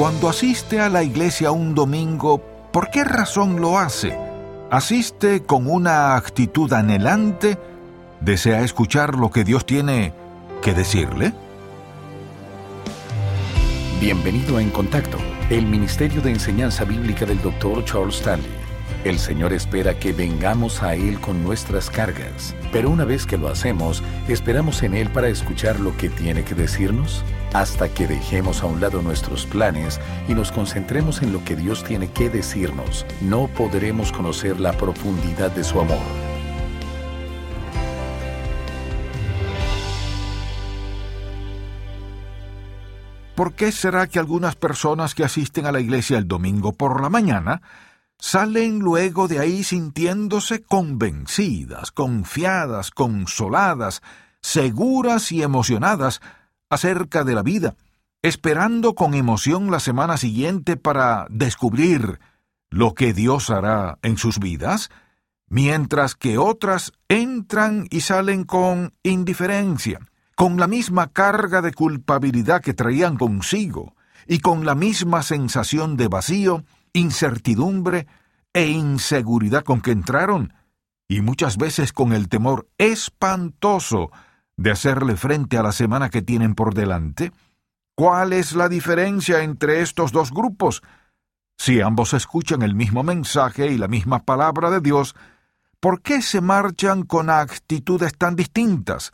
Cuando asiste a la iglesia un domingo, ¿por qué razón lo hace? ¿Asiste con una actitud anhelante? ¿Desea escuchar lo que Dios tiene que decirle? Bienvenido a En Contacto, el Ministerio de Enseñanza Bíblica del Dr. Charles Stanley. El Señor espera que vengamos a Él con nuestras cargas, pero una vez que lo hacemos, esperamos en Él para escuchar lo que tiene que decirnos, hasta que dejemos a un lado nuestros planes y nos concentremos en lo que Dios tiene que decirnos, no podremos conocer la profundidad de su amor. ¿Por qué será que algunas personas que asisten a la iglesia el domingo por la mañana salen luego de ahí sintiéndose convencidas, confiadas, consoladas, seguras y emocionadas acerca de la vida, esperando con emoción la semana siguiente para descubrir lo que Dios hará en sus vidas, mientras que otras entran y salen con indiferencia, con la misma carga de culpabilidad que traían consigo, y con la misma sensación de vacío, incertidumbre e inseguridad con que entraron, y muchas veces con el temor espantoso de hacerle frente a la semana que tienen por delante? ¿Cuál es la diferencia entre estos dos grupos? Si ambos escuchan el mismo mensaje y la misma palabra de Dios, ¿por qué se marchan con actitudes tan distintas?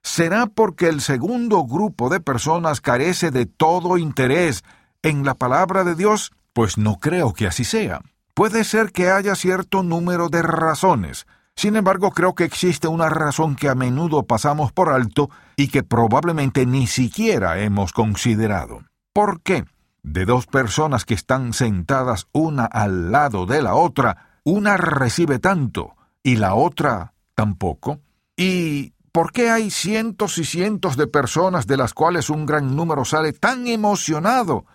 ¿Será porque el segundo grupo de personas carece de todo interés en la palabra de Dios? Pues no creo que así sea. Puede ser que haya cierto número de razones. Sin embargo, creo que existe una razón que a menudo pasamos por alto y que probablemente ni siquiera hemos considerado. ¿Por qué? De dos personas que están sentadas una al lado de la otra, una recibe tanto y la otra tampoco. ¿Y por qué hay cientos y cientos de personas de las cuales un gran número sale tan emocionado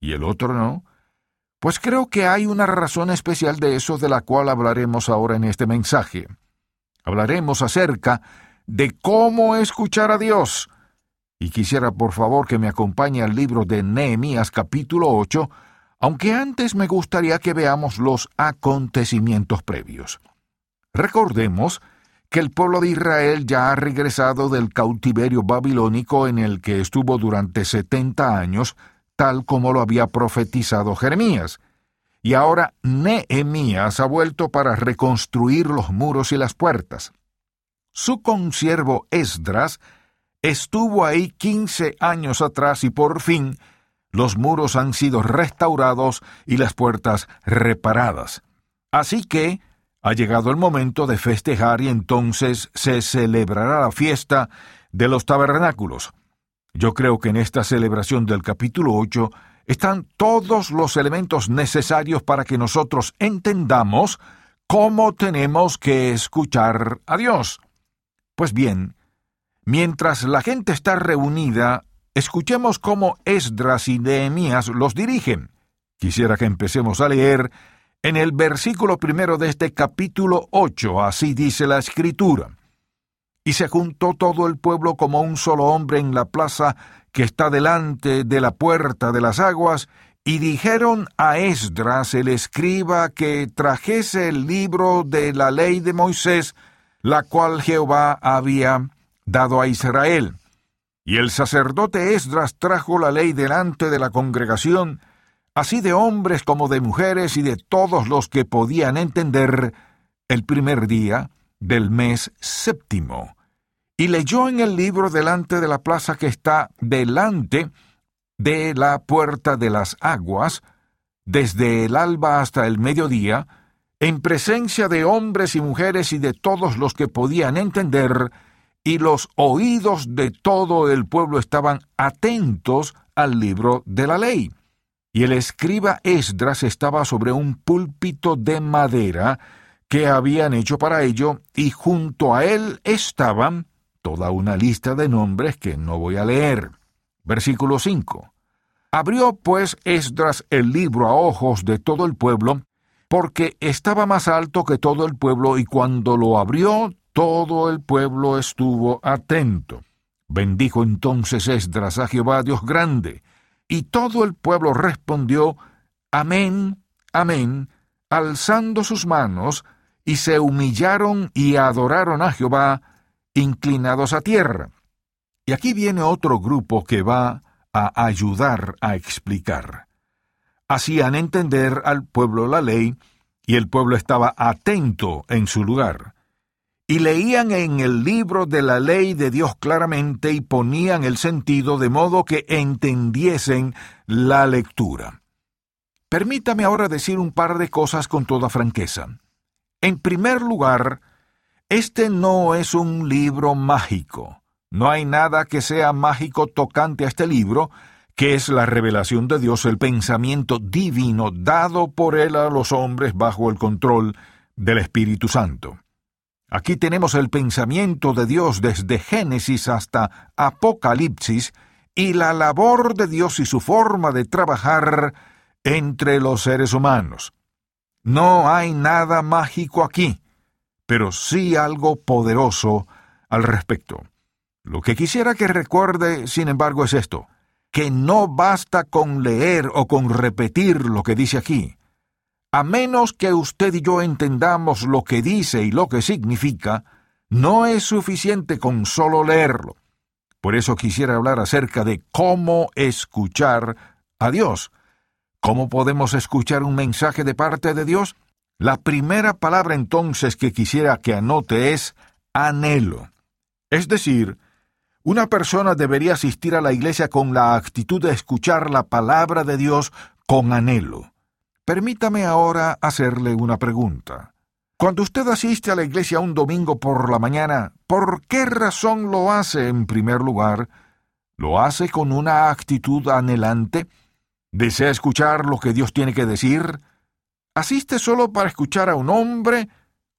y el otro no? Pues creo que hay una razón especial de eso de la cual hablaremos ahora en este mensaje. Hablaremos acerca de cómo escuchar a Dios. Y quisiera por favor que me acompañe al libro de Nehemías capítulo 8, aunque antes me gustaría que veamos los acontecimientos previos. Recordemos que el pueblo de Israel ya ha regresado del cautiverio babilónico en el que estuvo durante setenta años, tal como lo había profetizado Jeremías. Y ahora Nehemías ha vuelto para reconstruir los muros y las puertas. Su consiervo Esdras estuvo ahí quince años atrás y por fin los muros han sido restaurados y las puertas reparadas. Así que ha llegado el momento de festejar y entonces se celebrará la fiesta de los tabernáculos. Yo creo que en esta celebración del capítulo 8 están todos los elementos necesarios para que nosotros entendamos cómo tenemos que escuchar a Dios. Pues bien, mientras la gente está reunida, escuchemos cómo Esdras y Nehemías los dirigen. Quisiera que empecemos a leer en el versículo primero de este capítulo 8, así dice la escritura. Y se juntó todo el pueblo como un solo hombre en la plaza que está delante de la puerta de las aguas, y dijeron a Esdras el escriba que trajese el libro de la ley de Moisés, la cual Jehová había dado a Israel. Y el sacerdote Esdras trajo la ley delante de la congregación, así de hombres como de mujeres y de todos los que podían entender, el primer día, del mes séptimo, y leyó en el libro delante de la plaza que está delante de la puerta de las aguas, desde el alba hasta el mediodía, en presencia de hombres y mujeres y de todos los que podían entender, y los oídos de todo el pueblo estaban atentos al libro de la ley. Y el escriba Esdras estaba sobre un púlpito de madera, que habían hecho para ello, y junto a él estaban toda una lista de nombres que no voy a leer. Versículo 5. Abrió pues Esdras el libro a ojos de todo el pueblo, porque estaba más alto que todo el pueblo, y cuando lo abrió, todo el pueblo estuvo atento. Bendijo entonces Esdras a Jehová Dios grande, Y todo el pueblo respondió, Amén, amén, alzando sus manos, y se humillaron y adoraron a Jehová, inclinados a tierra. Y aquí viene otro grupo que va a ayudar a explicar. Hacían entender al pueblo la ley, y el pueblo estaba atento en su lugar. Y leían en el libro de la ley de Dios claramente y ponían el sentido de modo que entendiesen la lectura. Permítame ahora decir un par de cosas con toda franqueza. En primer lugar, este no es un libro mágico. No hay nada que sea mágico tocante a este libro, que es la revelación de Dios, el pensamiento divino dado por Él a los hombres bajo el control del Espíritu Santo. Aquí tenemos el pensamiento de Dios desde Génesis hasta Apocalipsis y la labor de Dios y su forma de trabajar entre los seres humanos. No hay nada mágico aquí, pero sí algo poderoso al respecto. Lo que quisiera que recuerde, sin embargo, es esto, que no basta con leer o con repetir lo que dice aquí. A menos que usted y yo entendamos lo que dice y lo que significa, no es suficiente con solo leerlo. Por eso quisiera hablar acerca de cómo escuchar a Dios. ¿Cómo podemos escuchar un mensaje de parte de Dios? La primera palabra entonces que quisiera que anote es anhelo. Es decir, una persona debería asistir a la iglesia con la actitud de escuchar la palabra de Dios con anhelo. Permítame ahora hacerle una pregunta. Cuando usted asiste a la iglesia un domingo por la mañana, ¿por qué razón lo hace en primer lugar? ¿Lo hace con una actitud anhelante? ¿Desea escuchar lo que Dios tiene que decir? ¿Asiste solo para escuchar a un hombre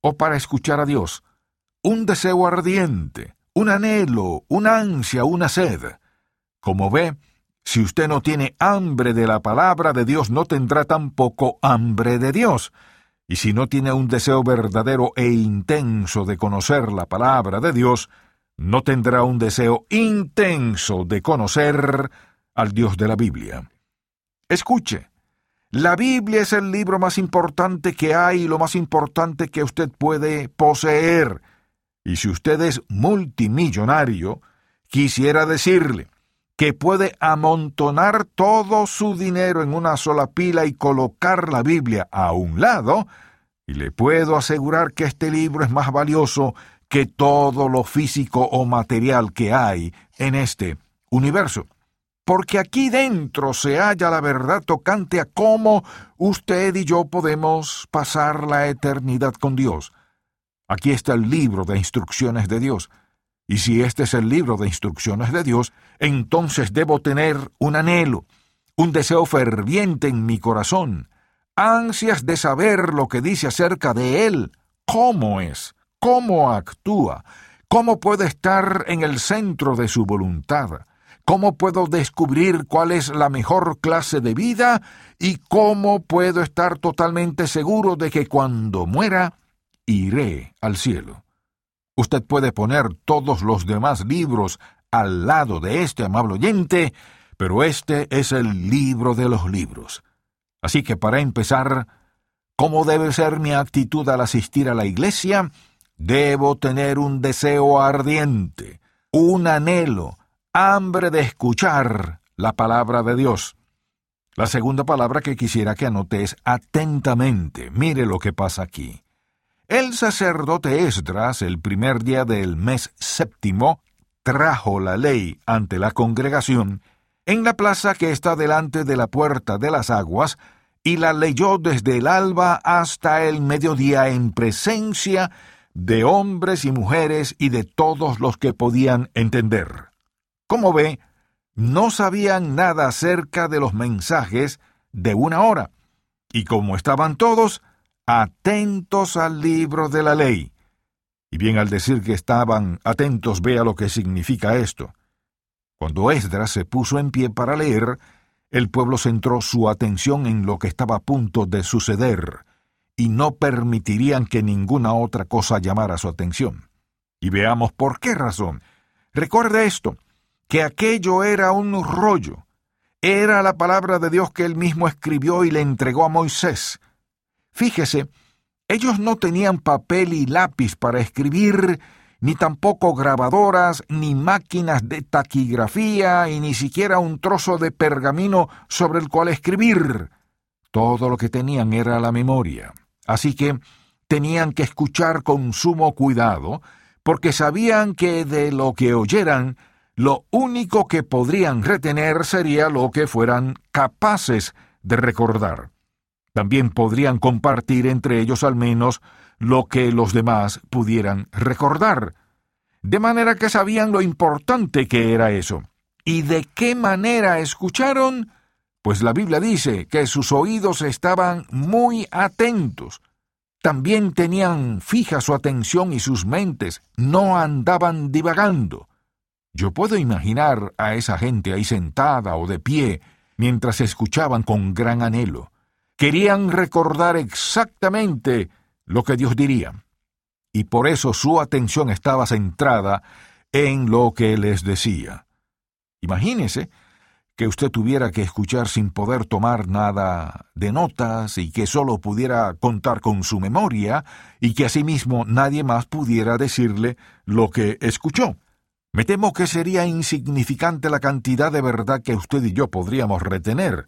o para escuchar a Dios? Un deseo ardiente, un anhelo, una ansia, una sed. Como ve, si usted no tiene hambre de la palabra de Dios, no tendrá tampoco hambre de Dios. Y si no tiene un deseo verdadero e intenso de conocer la palabra de Dios, no tendrá un deseo intenso de conocer al Dios de la Biblia. Escuche, la Biblia es el libro más importante que hay y lo más importante que usted puede poseer. Y si usted es multimillonario, quisiera decirle que puede amontonar todo su dinero en una sola pila y colocar la Biblia a un lado, y le puedo asegurar que este libro es más valioso que todo lo físico o material que hay en este universo. Porque aquí dentro se halla la verdad tocante a cómo usted y yo podemos pasar la eternidad con Dios. Aquí está el libro de instrucciones de Dios. Y si este es el libro de instrucciones de Dios, entonces debo tener un anhelo, un deseo ferviente en mi corazón, ansias de saber lo que dice acerca de Él, cómo es, cómo actúa, cómo puede estar en el centro de su voluntad, cómo puedo descubrir cuál es la mejor clase de vida y cómo puedo estar totalmente seguro de que cuando muera iré al cielo. Usted puede poner todos los demás libros al lado de este amable oyente, pero este es el libro de los libros. Así que para empezar, ¿cómo debe ser mi actitud al asistir a la iglesia? Debo tener un deseo ardiente, un anhelo, hambre de escuchar la palabra de Dios. La segunda palabra que quisiera que anote es atentamente. Mire lo que pasa aquí. El sacerdote Esdras, el primer día del mes séptimo, trajo la ley ante la congregación en la plaza que está delante de la puerta de las aguas, y la leyó desde el alba hasta el mediodía en presencia de hombres y mujeres y de todos los que podían entender. Como ve, no sabían nada acerca de los mensajes de una hora, y como estaban todos, atentos al libro de la ley. Y bien al decir que estaban atentos, vea lo que significa esto. Cuando Esdras se puso en pie para leer, el pueblo centró su atención en lo que estaba a punto de suceder, y no permitirían que ninguna otra cosa llamara su atención. Y veamos por qué razón. Recuerde esto, que aquello era un rollo. era la palabra de Dios que él mismo escribió y le entregó a Moisés. Fíjese, ellos no tenían papel y lápiz para escribir, ni tampoco grabadoras, ni máquinas de taquigrafía, y ni siquiera un trozo de pergamino sobre el cual escribir. Todo lo que tenían era la memoria. Así que tenían que escuchar con sumo cuidado, porque sabían que de lo que oyeran lo único que podrían retener sería lo que fueran capaces de recordar. También podrían compartir entre ellos al menos lo que los demás pudieran recordar. De manera que sabían lo importante que era eso. ¿Y de qué manera escucharon? Pues la Biblia dice que sus oídos estaban muy atentos. También tenían fija su atención y sus mentes no andaban divagando. Yo puedo imaginar a esa gente ahí sentada o de pie mientras escuchaban con gran anhelo. Querían recordar exactamente lo que Dios diría. Y por eso su atención estaba centrada en lo que les decía. Imagínese que usted tuviera que escuchar sin poder tomar nada de notas y que solo pudiera contar con su memoria y que asimismo nadie más pudiera decirle lo que escuchó. Me temo que sería insignificante la cantidad de verdad que usted y yo podríamos retener.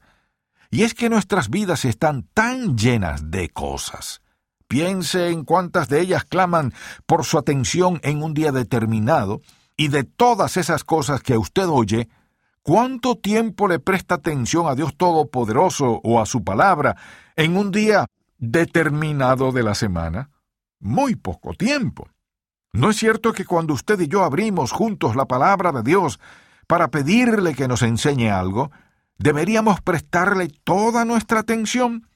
Y es que nuestras vidas están tan llenas de cosas. Piense en cuántas de ellas claman por su atención en un día determinado, y de todas esas cosas que usted oye, ¿cuánto tiempo le presta atención a Dios Todopoderoso o a su palabra en un día determinado de la semana? Muy poco tiempo. ¿No es cierto que cuando usted y yo abrimos juntos la palabra de Dios para pedirle que nos enseñe algo, deberíamos prestarle toda nuestra atención?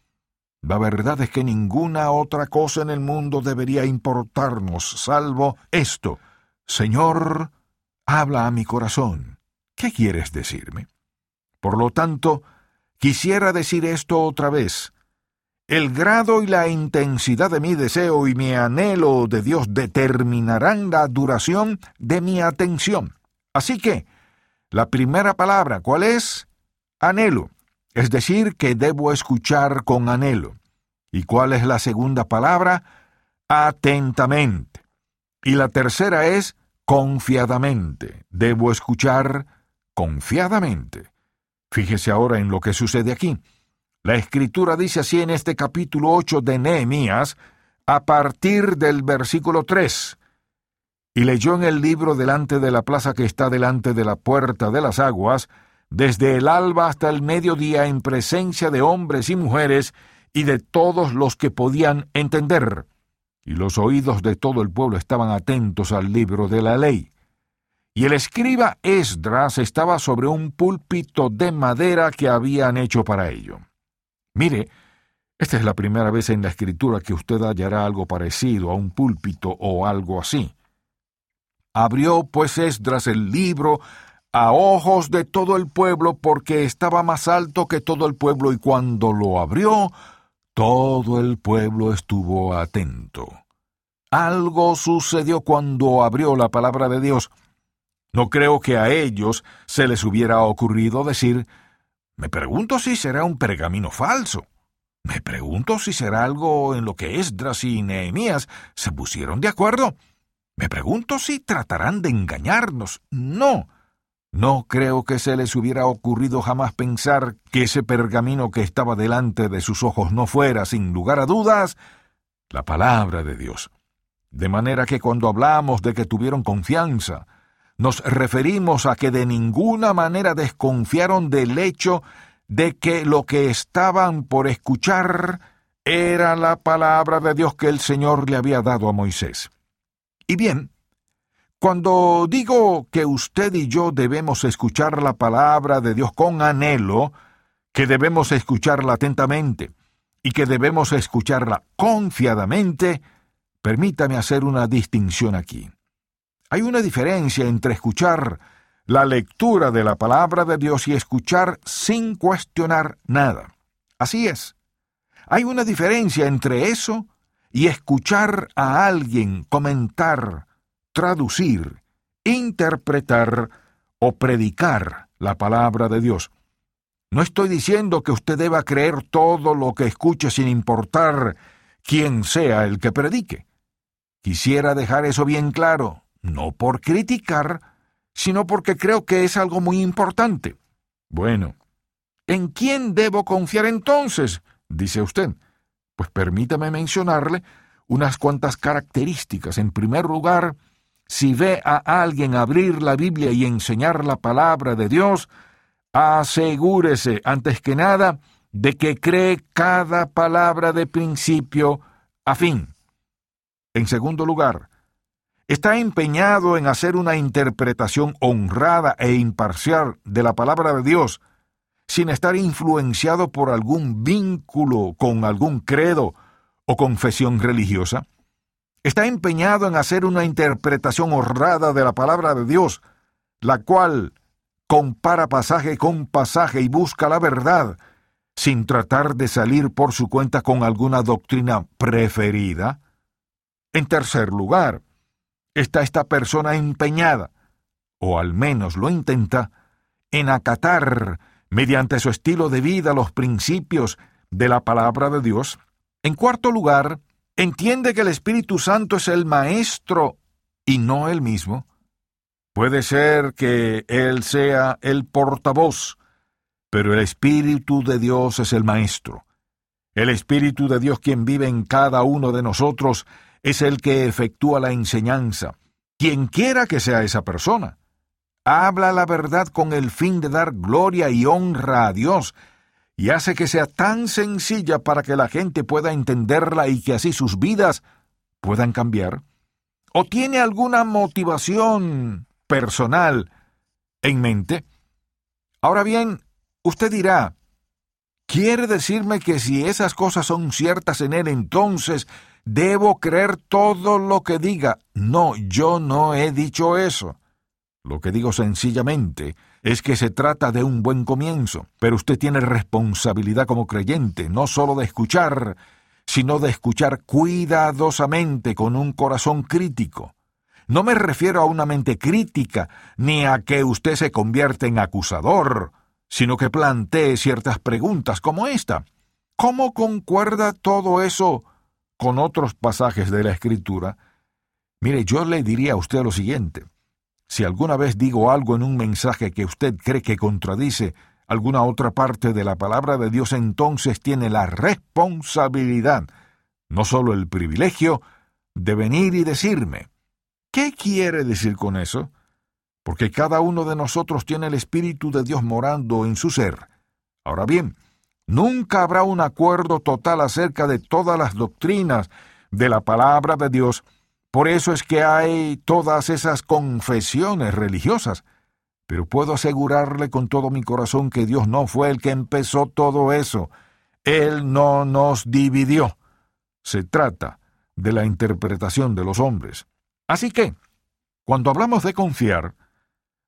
La verdad es que ninguna otra cosa en el mundo debería importarnos, salvo esto. Señor, habla a mi corazón. ¿Qué quieres decirme? Por lo tanto, quisiera decir esto otra vez. El grado y la intensidad de mi deseo y mi anhelo de Dios determinarán la duración de mi atención. Así que, la primera palabra, ¿cuál es? Anhelo, es decir, que debo escuchar con anhelo. ¿Y cuál es la segunda palabra? Atentamente. Y la tercera es confiadamente. Debo escuchar confiadamente. Fíjese ahora en lo que sucede aquí. La escritura dice así en este capítulo 8 de Nehemías, a partir del versículo 3. Y leyó en el libro delante de la plaza que está delante de la puerta de las aguas, desde el alba hasta el mediodía en presencia de hombres y mujeres y de todos los que podían entender. Y los oídos de todo el pueblo estaban atentos al libro de la ley. Y el escriba Esdras estaba sobre un púlpito de madera que habían hecho para ello. Mire, esta es la primera vez en la escritura que usted hallará algo parecido a un púlpito o algo así. Abrió pues Esdras el libro a ojos de todo el pueblo porque estaba más alto que todo el pueblo y cuando lo abrió, todo el pueblo estuvo atento. Algo sucedió cuando abrió la palabra de Dios. No creo que a ellos se les hubiera ocurrido decir me pregunto si será un pergamino falso. Me pregunto si será algo en lo que Esdras y Nehemías se pusieron de acuerdo. Me pregunto si tratarán de engañarnos. No. No creo que se les hubiera ocurrido jamás pensar que ese pergamino que estaba delante de sus ojos no fuera, sin lugar a dudas, la palabra de Dios. De manera que cuando hablamos de que tuvieron confianza, nos referimos a que de ninguna manera desconfiaron del hecho de que lo que estaban por escuchar era la palabra de Dios que el Señor le había dado a Moisés. Y bien, cuando digo que usted y yo debemos escuchar la palabra de Dios con anhelo, que debemos escucharla atentamente y que debemos escucharla confiadamente, permítame hacer una distinción aquí. Hay una diferencia entre escuchar la lectura de la palabra de Dios y escuchar sin cuestionar nada. Así es. Hay una diferencia entre eso y escuchar a alguien comentar, traducir, interpretar o predicar la palabra de Dios. No estoy diciendo que usted deba creer todo lo que escuche sin importar quién sea el que predique. Quisiera dejar eso bien claro, no por criticar, sino porque creo que es algo muy importante. Bueno, ¿en quién debo confiar entonces? dice usted. Pues permítame mencionarle unas cuantas características. En primer lugar, si ve a alguien abrir la Biblia y enseñar la palabra de Dios, asegúrese, antes que nada, de que cree cada palabra de principio a fin. En segundo lugar, está empeñado en hacer una interpretación honrada e imparcial de la palabra de Dios, sin estar influenciado por algún vínculo con algún credo o confesión religiosa. Está empeñado en hacer una interpretación honrada de la palabra de Dios, la cual compara pasaje con pasaje y busca la verdad, sin tratar de salir por su cuenta con alguna doctrina preferida. En tercer lugar, está esta persona empeñada, o al menos lo intenta, en acatar, mediante su estilo de vida, los principios de la palabra de Dios. En cuarto lugar, entiende que el Espíritu Santo es el Maestro y no el mismo. Puede ser que Él sea el portavoz, pero el Espíritu de Dios es el Maestro. El Espíritu de Dios quien vive en cada uno de nosotros es el que efectúa la enseñanza, quien quiera que sea esa persona. Habla la verdad con el fin de dar gloria y honra a Dios, y hace que sea tan sencilla para que la gente pueda entenderla y que así sus vidas puedan cambiar. ¿O tiene alguna motivación personal en mente. Ahora bien, usted dirá, ¿quiere decirme que si esas cosas son ciertas en él, entonces debo creer todo lo que diga? No, yo no he dicho eso. Lo que digo sencillamente es que se trata de un buen comienzo, pero usted tiene responsabilidad como creyente, no solo de escuchar, sino de escuchar cuidadosamente con un corazón crítico. No me refiero a una mente crítica, ni a que usted se convierta en acusador, sino que plantee ciertas preguntas como esta. ¿Cómo concuerda todo eso con otros pasajes de la Escritura? Mire, yo le diría a usted lo siguiente. Si alguna vez digo algo en un mensaje que usted cree que contradice alguna otra parte de la palabra de Dios, entonces tiene la responsabilidad, no solo el privilegio, de venir y decirme, ¿Qué quiere decir con eso? Porque cada uno de nosotros tiene el Espíritu de Dios morando en su ser. Ahora bien, nunca habrá un acuerdo total acerca de todas las doctrinas de la palabra de Dios. Por eso es que hay todas esas confesiones religiosas. Pero puedo asegurarle con todo mi corazón que Dios no fue el que empezó todo eso. Él no nos dividió. Se trata de la interpretación de los hombres. Así que, cuando hablamos de confiar,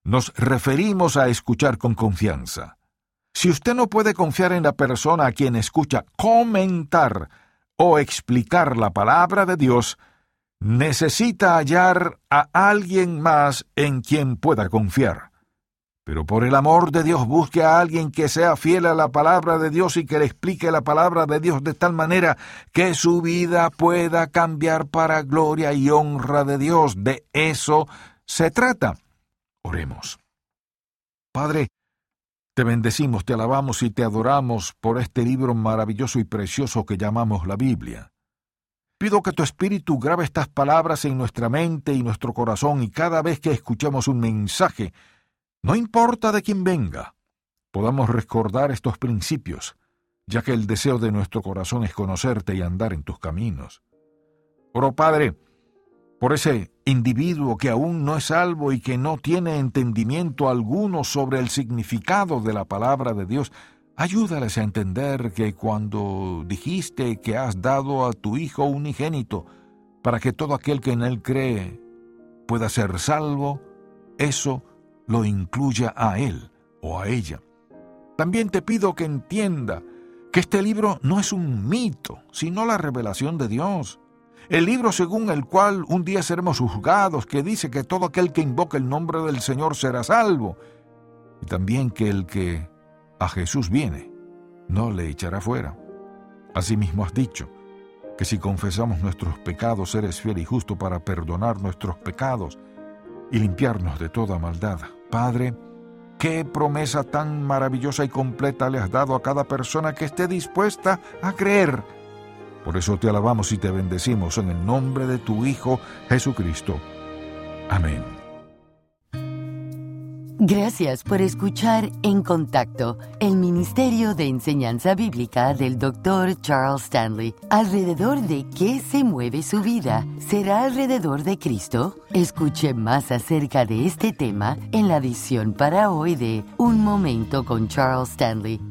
nos referimos a escuchar con confianza. Si usted no puede confiar en la persona a quien escucha comentar o explicar la palabra de Dios, necesita hallar a alguien más en quien pueda confiar. Pero por el amor de Dios busque a alguien que sea fiel a la palabra de Dios y que le explique la palabra de Dios de tal manera que su vida pueda cambiar para gloria y honra de Dios. De eso se trata. Oremos. Padre, te bendecimos, te alabamos y te adoramos por este libro maravilloso y precioso que llamamos la Biblia. Pido que tu Espíritu grabe estas palabras en nuestra mente y nuestro corazón y cada vez que escuchemos un mensaje, no importa de quién venga, podamos recordar estos principios, ya que el deseo de nuestro corazón es conocerte y andar en tus caminos. Oro, Padre, por ese individuo que aún no es salvo y que no tiene entendimiento alguno sobre el significado de la palabra de Dios, ayúdales a entender que cuando dijiste que has dado a tu Hijo unigénito para que todo aquel que en él cree pueda ser salvo, eso lo incluya a él o a ella. También te pido que entienda que este libro no es un mito, sino la revelación de Dios. El libro según el cual un día seremos juzgados, que dice que todo aquel que invoque el nombre del Señor será salvo. Y también que el que a Jesús viene, no le echará fuera. Asimismo has dicho, que si confesamos nuestros pecados, eres fiel y justo para perdonar nuestros pecados y limpiarnos de toda maldad. Padre, qué promesa tan maravillosa y completa le has dado a cada persona que esté dispuesta a creer. Por eso te alabamos y te bendecimos en el nombre de tu Hijo Jesucristo. Amén. Gracias por escuchar En Contacto, el Ministerio de Enseñanza Bíblica del Dr. Charles Stanley. ¿Alrededor de qué se mueve su vida? ¿Será alrededor de Cristo? Escuche más acerca de este tema en la edición para hoy de Un Momento con Charles Stanley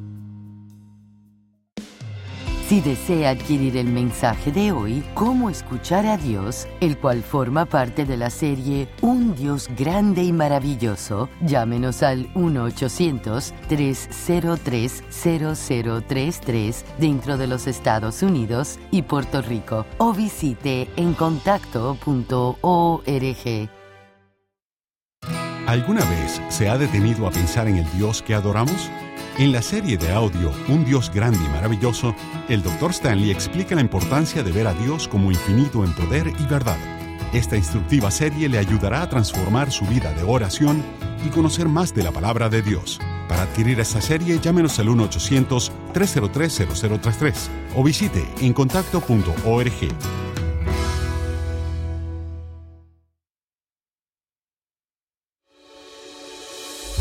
si desea adquirir el mensaje de hoy, Cómo escuchar a Dios, el cual forma parte de la serie Un Dios grande y maravilloso, llámenos al 1-800-303-0033 dentro de los Estados Unidos y Puerto Rico o visite encontacto.org. ¿Alguna vez se ha detenido a pensar en el Dios que adoramos? En la serie de audio Un Dios grande y maravilloso, el Dr. Stanley explica la importancia de ver a Dios como infinito en poder y verdad. Esta instructiva serie le ayudará a transformar su vida de oración y conocer más de la palabra de Dios. Para adquirir esta serie, llámenos al 1-800-303-0033 o visite encontacto.org.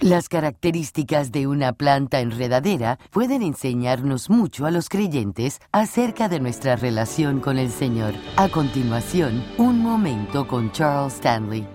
Las características de una planta enredadera pueden enseñarnos mucho a los creyentes acerca de nuestra relación con el Señor. A continuación, un momento con Charles Stanley.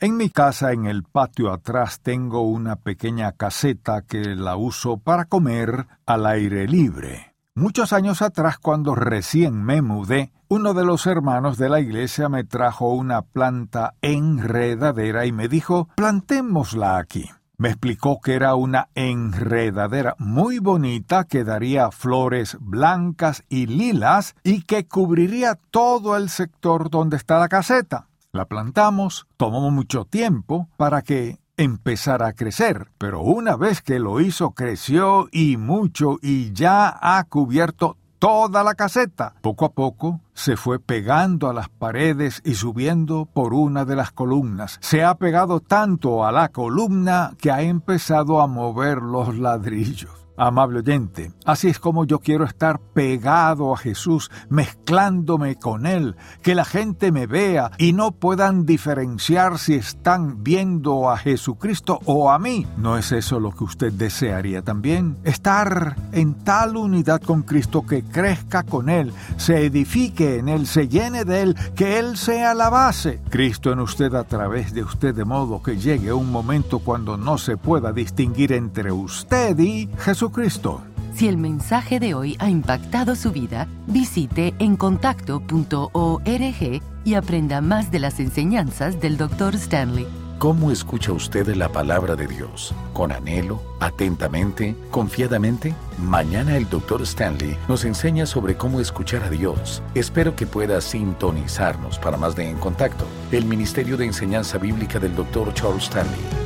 En mi casa, en el patio atrás, tengo una pequeña caseta que la uso para comer al aire libre. Muchos años atrás, cuando recién me mudé, uno de los hermanos de la iglesia me trajo una planta enredadera y me dijo, plantémosla aquí. Me explicó que era una enredadera muy bonita que daría flores blancas y lilas y que cubriría todo el sector donde está la caseta. La plantamos, tomó mucho tiempo para que empezar a crecer, pero una vez que lo hizo creció y mucho y ya ha cubierto toda la caseta. Poco a poco se fue pegando a las paredes y subiendo por una de las columnas. Se ha pegado tanto a la columna que ha empezado a mover los ladrillos. Amable oyente, así es como yo quiero estar pegado a Jesús, mezclándome con Él, que la gente me vea y no puedan diferenciar si están viendo a Jesucristo o a mí. ¿No es eso lo que usted desearía también? Estar en tal unidad con Cristo que crezca con Él, se edifique en Él, se llene de Él, que Él sea la base. Cristo en usted a través de usted de modo que llegue un momento cuando no se pueda distinguir entre usted y Jesús Cristo. Si el mensaje de hoy ha impactado su vida, visite encontacto.org y aprenda más de las enseñanzas del Dr. Stanley. ¿Cómo escucha usted la palabra de Dios? ¿Con anhelo? ¿Atentamente? ¿Confiadamente? Mañana el Dr. Stanley nos enseña sobre cómo escuchar a Dios. Espero que pueda sintonizarnos para más de En Contacto, el Ministerio de Enseñanza Bíblica del Dr. Charles Stanley.